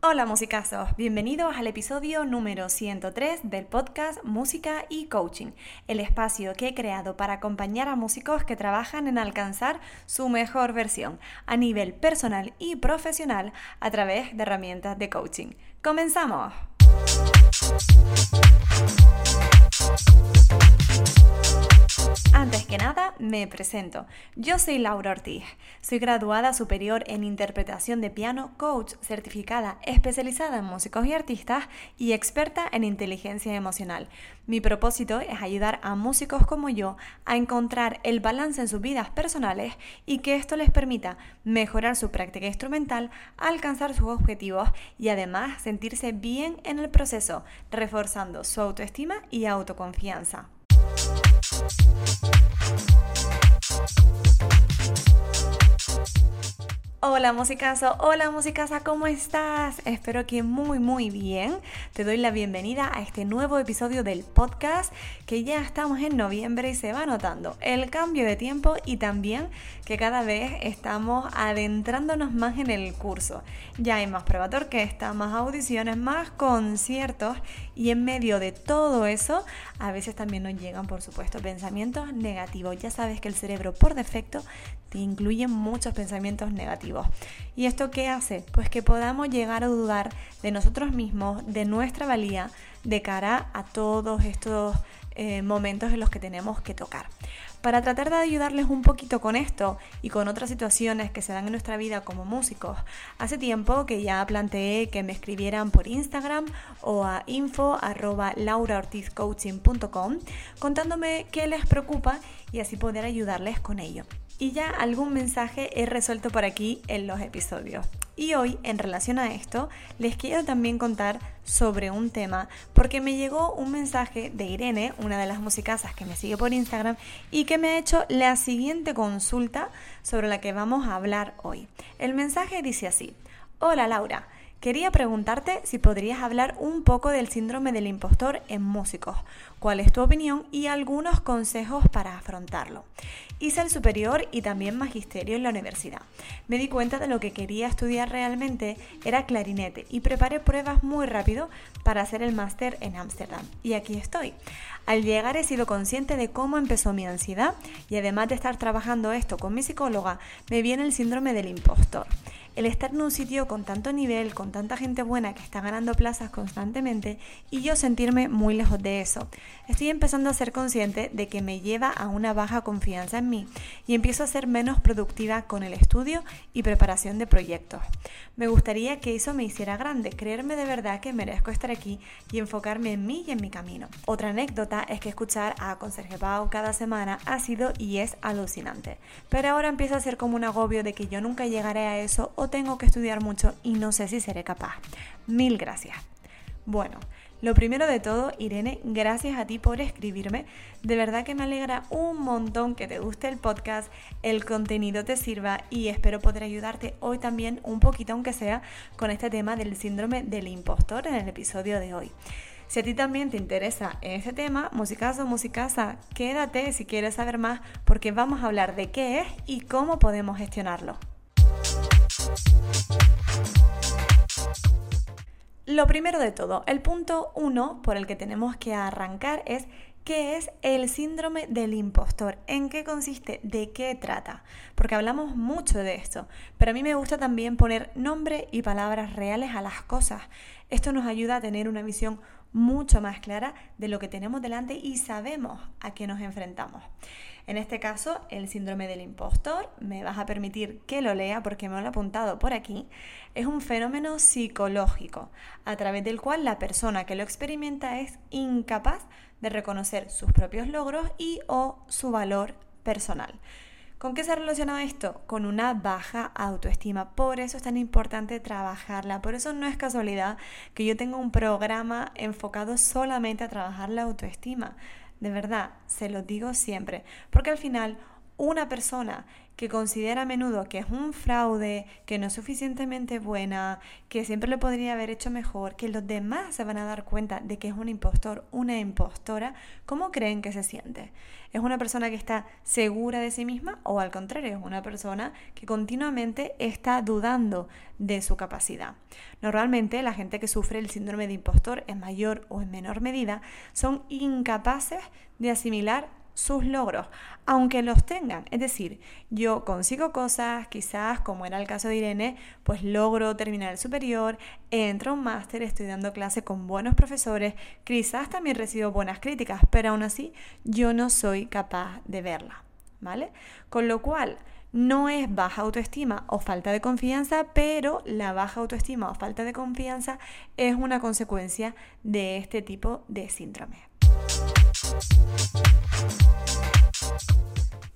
Hola musicazos, bienvenidos al episodio número 103 del podcast Música y Coaching, el espacio que he creado para acompañar a músicos que trabajan en alcanzar su mejor versión a nivel personal y profesional a través de herramientas de coaching. ¡Comenzamos! Antes que nada, me presento. Yo soy Laura Ortiz. Soy graduada superior en interpretación de piano, coach certificada especializada en músicos y artistas y experta en inteligencia emocional. Mi propósito es ayudar a músicos como yo a encontrar el balance en sus vidas personales y que esto les permita mejorar su práctica instrumental, alcanzar sus objetivos y además sentirse bien en el proceso, reforzando su autoestima y autoconfianza. Hola musicazo, hola musicaza, ¿cómo estás? Espero que muy muy bien. Te doy la bienvenida a este nuevo episodio del podcast que ya estamos en noviembre y se va notando el cambio de tiempo y también que cada vez estamos adentrándonos más en el curso. Ya hay más prueba está más audiciones, más conciertos y en medio de todo eso a veces también nos llegan por supuesto pensamientos negativos. Ya sabes que el cerebro por defecto te incluye muchos pensamientos negativos. ¿Y esto qué hace? Pues que podamos llegar a dudar de nosotros mismos, de nuestra valía, de cara a todos estos eh, momentos en los que tenemos que tocar. Para tratar de ayudarles un poquito con esto y con otras situaciones que se dan en nuestra vida como músicos, hace tiempo que ya planteé que me escribieran por Instagram o a info.lauraortizcoaching.com contándome qué les preocupa y así poder ayudarles con ello y ya algún mensaje he resuelto por aquí en los episodios. Y hoy, en relación a esto, les quiero también contar sobre un tema, porque me llegó un mensaje de Irene, una de las musicasas que me sigue por Instagram, y que me ha hecho la siguiente consulta sobre la que vamos a hablar hoy. El mensaje dice así, Hola Laura, Quería preguntarte si podrías hablar un poco del síndrome del impostor en músicos, cuál es tu opinión y algunos consejos para afrontarlo. Hice el superior y también magisterio en la universidad. Me di cuenta de lo que quería estudiar realmente era clarinete y preparé pruebas muy rápido para hacer el máster en Ámsterdam. Y aquí estoy. Al llegar he sido consciente de cómo empezó mi ansiedad y además de estar trabajando esto con mi psicóloga, me viene el síndrome del impostor el estar en un sitio con tanto nivel, con tanta gente buena que está ganando plazas constantemente y yo sentirme muy lejos de eso. Estoy empezando a ser consciente de que me lleva a una baja confianza en mí y empiezo a ser menos productiva con el estudio y preparación de proyectos. Me gustaría que eso me hiciera grande, creerme de verdad que merezco estar aquí y enfocarme en mí y en mi camino. Otra anécdota es que escuchar a Conserje Pau cada semana ha sido y es alucinante. Pero ahora empieza a ser como un agobio de que yo nunca llegaré a eso o tengo que estudiar mucho y no sé si seré capaz. Mil gracias. Bueno, lo primero de todo, Irene, gracias a ti por escribirme. De verdad que me alegra un montón que te guste el podcast, el contenido te sirva y espero poder ayudarte hoy también un poquito, aunque sea, con este tema del síndrome del impostor en el episodio de hoy. Si a ti también te interesa ese tema, musicazo, musicasa, quédate si quieres saber más porque vamos a hablar de qué es y cómo podemos gestionarlo. Lo primero de todo, el punto uno por el que tenemos que arrancar es ¿Qué es el síndrome del impostor? ¿En qué consiste? ¿De qué trata? Porque hablamos mucho de esto, pero a mí me gusta también poner nombre y palabras reales a las cosas. Esto nos ayuda a tener una visión mucho más clara de lo que tenemos delante y sabemos a qué nos enfrentamos. En este caso, el síndrome del impostor, me vas a permitir que lo lea porque me lo he apuntado por aquí, es un fenómeno psicológico a través del cual la persona que lo experimenta es incapaz de reconocer sus propios logros y o su valor personal. ¿Con qué se relaciona esto? Con una baja autoestima. Por eso es tan importante trabajarla. Por eso no es casualidad que yo tenga un programa enfocado solamente a trabajar la autoestima. De verdad, se lo digo siempre, porque al final una persona que considera a menudo que es un fraude, que no es suficientemente buena, que siempre lo podría haber hecho mejor, que los demás se van a dar cuenta de que es un impostor, una impostora, ¿cómo creen que se siente? ¿Es una persona que está segura de sí misma o al contrario, es una persona que continuamente está dudando de su capacidad? Normalmente la gente que sufre el síndrome de impostor en mayor o en menor medida son incapaces de asimilar sus logros, aunque los tengan. Es decir, yo consigo cosas, quizás como era el caso de Irene, pues logro terminar el superior, entro a un máster, estoy dando clase con buenos profesores, quizás también recibo buenas críticas, pero aún así yo no soy capaz de verla, ¿vale? Con lo cual, no es baja autoestima o falta de confianza, pero la baja autoestima o falta de confianza es una consecuencia de este tipo de síndrome.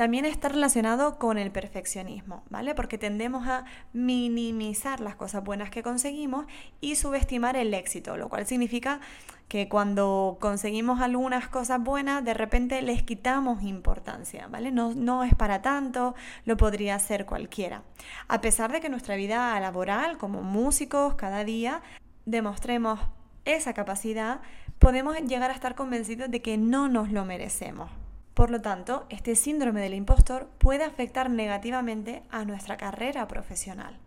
También está relacionado con el perfeccionismo, ¿vale? Porque tendemos a minimizar las cosas buenas que conseguimos y subestimar el éxito, lo cual significa que cuando conseguimos algunas cosas buenas, de repente les quitamos importancia, ¿vale? No, no es para tanto, lo podría hacer cualquiera. A pesar de que nuestra vida laboral, como músicos, cada día demostremos esa capacidad, podemos llegar a estar convencidos de que no nos lo merecemos. Por lo tanto, este síndrome del impostor puede afectar negativamente a nuestra carrera profesional.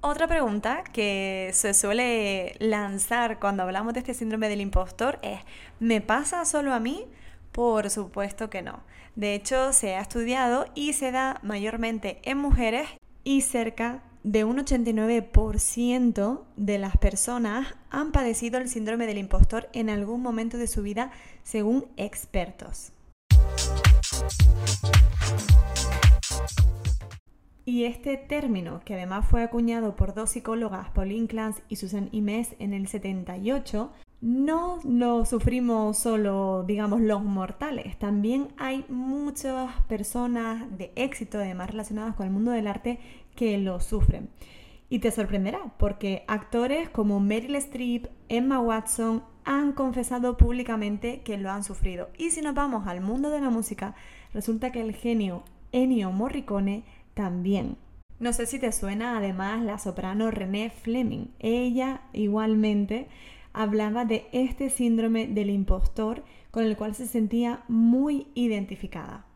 Otra pregunta que se suele lanzar cuando hablamos de este síndrome del impostor es, ¿me pasa solo a mí? Por supuesto que no. De hecho, se ha estudiado y se da mayormente en mujeres y cerca de un 89% de las personas han padecido el síndrome del impostor en algún momento de su vida, según expertos. Y este término, que además fue acuñado por dos psicólogas, Pauline Clance y Susan Imes, en el 78, no lo sufrimos solo, digamos, los mortales. También hay muchas personas de éxito, además relacionadas con el mundo del arte, que lo sufren. Y te sorprenderá, porque actores como Meryl Streep, Emma Watson, han confesado públicamente que lo han sufrido. Y si nos vamos al mundo de la música, resulta que el genio Ennio Morricone también. No sé si te suena además la soprano Renée Fleming. Ella igualmente hablaba de este síndrome del impostor con el cual se sentía muy identificada.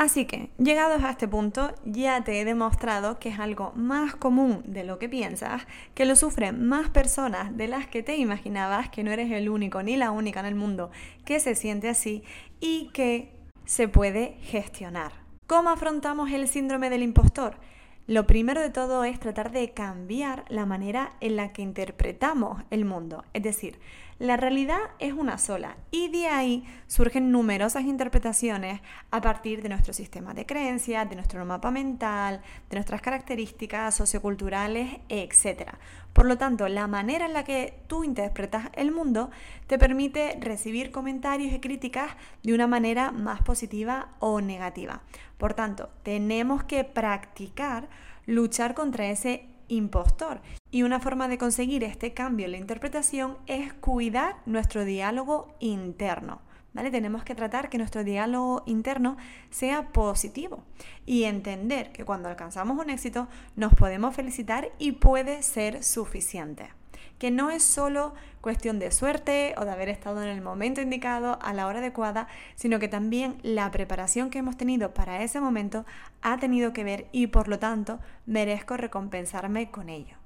Así que, llegados a este punto, ya te he demostrado que es algo más común de lo que piensas, que lo sufren más personas de las que te imaginabas, que no eres el único ni la única en el mundo que se siente así y que se puede gestionar. ¿Cómo afrontamos el síndrome del impostor? Lo primero de todo es tratar de cambiar la manera en la que interpretamos el mundo. Es decir, la realidad es una sola y de ahí surgen numerosas interpretaciones a partir de nuestro sistema de creencias, de nuestro mapa mental, de nuestras características socioculturales, etc. Por lo tanto, la manera en la que tú interpretas el mundo te permite recibir comentarios y críticas de una manera más positiva o negativa. Por tanto, tenemos que practicar luchar contra ese impostor. Y una forma de conseguir este cambio en la interpretación es cuidar nuestro diálogo interno. ¿Vale? Tenemos que tratar que nuestro diálogo interno sea positivo y entender que cuando alcanzamos un éxito nos podemos felicitar y puede ser suficiente que no es solo cuestión de suerte o de haber estado en el momento indicado a la hora adecuada, sino que también la preparación que hemos tenido para ese momento ha tenido que ver y por lo tanto merezco recompensarme con ello.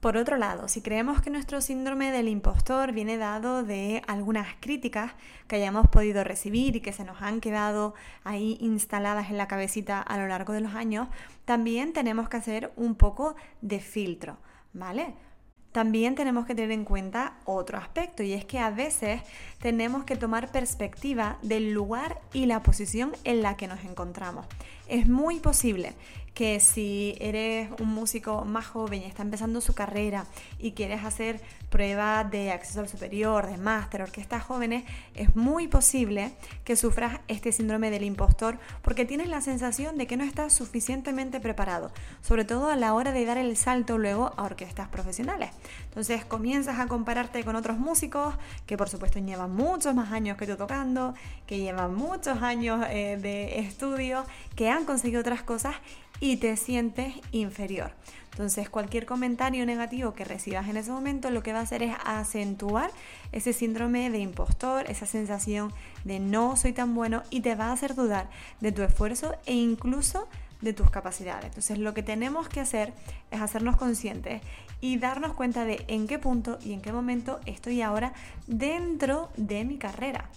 Por otro lado, si creemos que nuestro síndrome del impostor viene dado de algunas críticas que hayamos podido recibir y que se nos han quedado ahí instaladas en la cabecita a lo largo de los años, también tenemos que hacer un poco de filtro, ¿vale? También tenemos que tener en cuenta otro aspecto y es que a veces tenemos que tomar perspectiva del lugar y la posición en la que nos encontramos. Es muy posible que si eres un músico más joven y está empezando su carrera y quieres hacer pruebas de acceso al superior, de máster, orquestas jóvenes, es muy posible que sufras este síndrome del impostor porque tienes la sensación de que no estás suficientemente preparado, sobre todo a la hora de dar el salto luego a orquestas profesionales. Entonces comienzas a compararte con otros músicos que por supuesto llevan muchos más años que tú tocando, que llevan muchos años eh, de estudio, que han conseguido otras cosas y te sientes inferior. Entonces cualquier comentario negativo que recibas en ese momento lo que va a hacer es acentuar ese síndrome de impostor, esa sensación de no soy tan bueno y te va a hacer dudar de tu esfuerzo e incluso de tus capacidades. Entonces lo que tenemos que hacer es hacernos conscientes y darnos cuenta de en qué punto y en qué momento estoy ahora dentro de mi carrera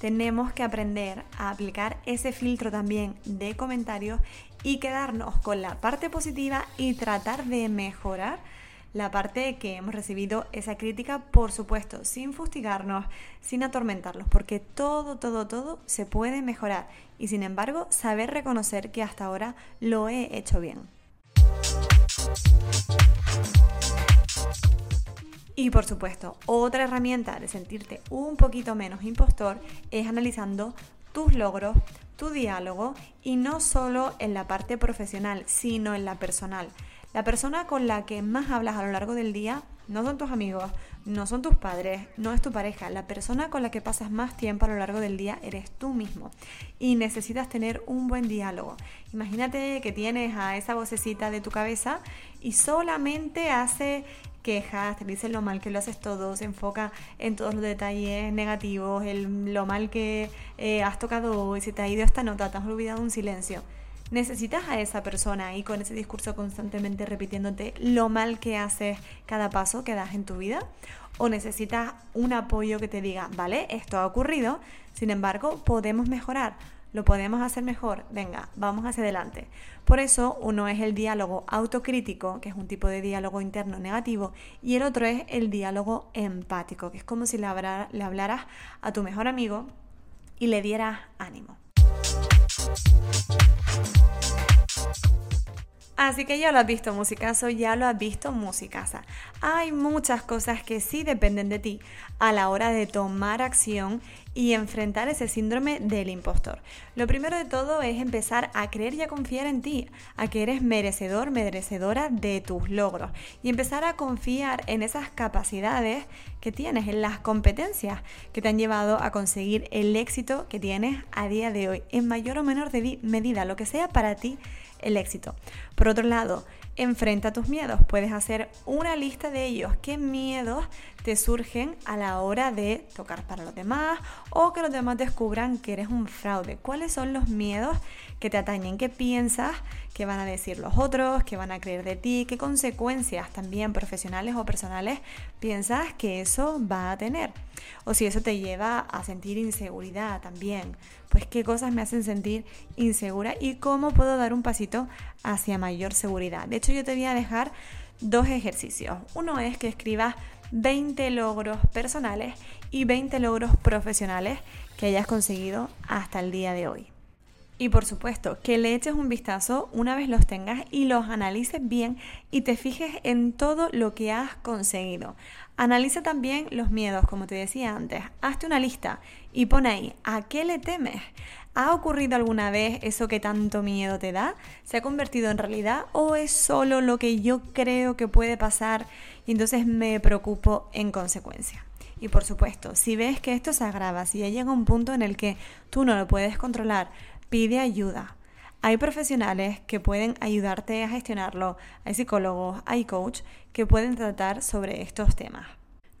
tenemos que aprender a aplicar ese filtro también de comentarios y quedarnos con la parte positiva y tratar de mejorar la parte que hemos recibido esa crítica, por supuesto, sin fustigarnos, sin atormentarlos, porque todo, todo, todo se puede mejorar y sin embargo saber reconocer que hasta ahora lo he hecho bien. Y por supuesto, otra herramienta de sentirte un poquito menos impostor es analizando tus logros, tu diálogo y no solo en la parte profesional, sino en la personal. La persona con la que más hablas a lo largo del día no son tus amigos, no son tus padres, no es tu pareja. La persona con la que pasas más tiempo a lo largo del día eres tú mismo. Y necesitas tener un buen diálogo. Imagínate que tienes a esa vocecita de tu cabeza y solamente hace quejas, te dice lo mal que lo haces todo, se enfoca en todos los detalles negativos, el, lo mal que eh, has tocado hoy, si te ha ido esta nota, te has olvidado un silencio. Necesitas a esa persona ahí con ese discurso constantemente repitiéndote lo mal que haces cada paso que das en tu vida. O necesitas un apoyo que te diga, vale, esto ha ocurrido, sin embargo, podemos mejorar lo podemos hacer mejor, venga, vamos hacia adelante. Por eso uno es el diálogo autocrítico, que es un tipo de diálogo interno negativo, y el otro es el diálogo empático, que es como si le, le hablaras a tu mejor amigo y le dieras ánimo. Así que ya lo has visto, musicazo, ya lo has visto, musicasa. Hay muchas cosas que sí dependen de ti a la hora de tomar acción y enfrentar ese síndrome del impostor. Lo primero de todo es empezar a creer y a confiar en ti, a que eres merecedor, merecedora de tus logros y empezar a confiar en esas capacidades que tienes, en las competencias que te han llevado a conseguir el éxito que tienes a día de hoy, en mayor o menor medida, lo que sea para ti el éxito. Por otro lado, enfrenta tus miedos. Puedes hacer una lista de ellos. ¿Qué miedos te surgen a la hora de tocar para los demás o que los demás descubran que eres un fraude? ¿Cuáles son los miedos que te atañen? ¿Qué piensas que van a decir los otros? ¿Qué van a creer de ti? ¿Qué consecuencias también profesionales o personales piensas que eso va a tener? O si eso te lleva a sentir inseguridad también. Pues qué cosas me hacen sentir insegura y cómo puedo dar un pasito hacia mayor seguridad. De hecho, yo te voy a dejar dos ejercicios. Uno es que escribas 20 logros personales y 20 logros profesionales que hayas conseguido hasta el día de hoy. Y por supuesto, que le eches un vistazo una vez los tengas y los analices bien y te fijes en todo lo que has conseguido. Analiza también los miedos, como te decía antes. Hazte una lista y pon ahí, ¿a qué le temes? ¿Ha ocurrido alguna vez eso que tanto miedo te da? ¿Se ha convertido en realidad o es solo lo que yo creo que puede pasar y entonces me preocupo en consecuencia? Y por supuesto, si ves que esto se agrava, si ya llega un punto en el que tú no lo puedes controlar, pide ayuda. Hay profesionales que pueden ayudarte a gestionarlo, hay psicólogos, hay coach que pueden tratar sobre estos temas.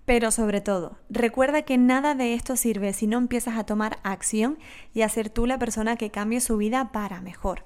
Pero sobre todo, recuerda que nada de esto sirve si no empiezas a tomar acción y a ser tú la persona que cambie su vida para mejor.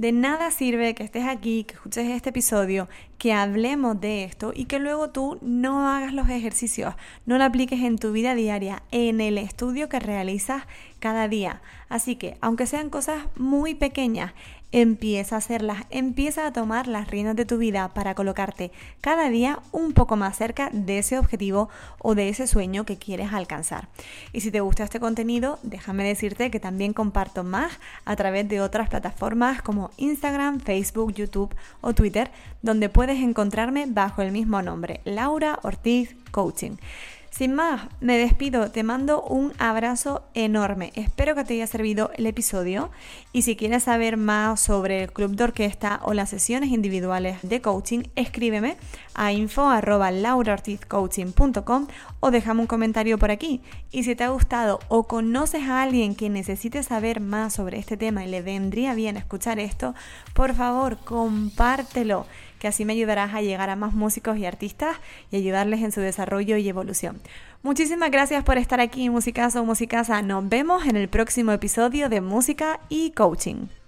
De nada sirve que estés aquí, que escuches este episodio, que hablemos de esto y que luego tú no hagas los ejercicios, no lo apliques en tu vida diaria, en el estudio que realizas cada día. Así que, aunque sean cosas muy pequeñas, Empieza a hacerlas, empieza a tomar las riendas de tu vida para colocarte cada día un poco más cerca de ese objetivo o de ese sueño que quieres alcanzar. Y si te gusta este contenido, déjame decirte que también comparto más a través de otras plataformas como Instagram, Facebook, YouTube o Twitter, donde puedes encontrarme bajo el mismo nombre, Laura Ortiz Coaching. Sin más, me despido, te mando un abrazo enorme. Espero que te haya servido el episodio y si quieres saber más sobre el club de orquesta o las sesiones individuales de coaching, escríbeme a info@lauraortizcoaching.com o déjame un comentario por aquí. Y si te ha gustado o conoces a alguien que necesite saber más sobre este tema y le vendría bien escuchar esto, por favor, compártelo que así me ayudarás a llegar a más músicos y artistas y ayudarles en su desarrollo y evolución. Muchísimas gracias por estar aquí, Musicazo o Musicasa. Nos vemos en el próximo episodio de Música y Coaching.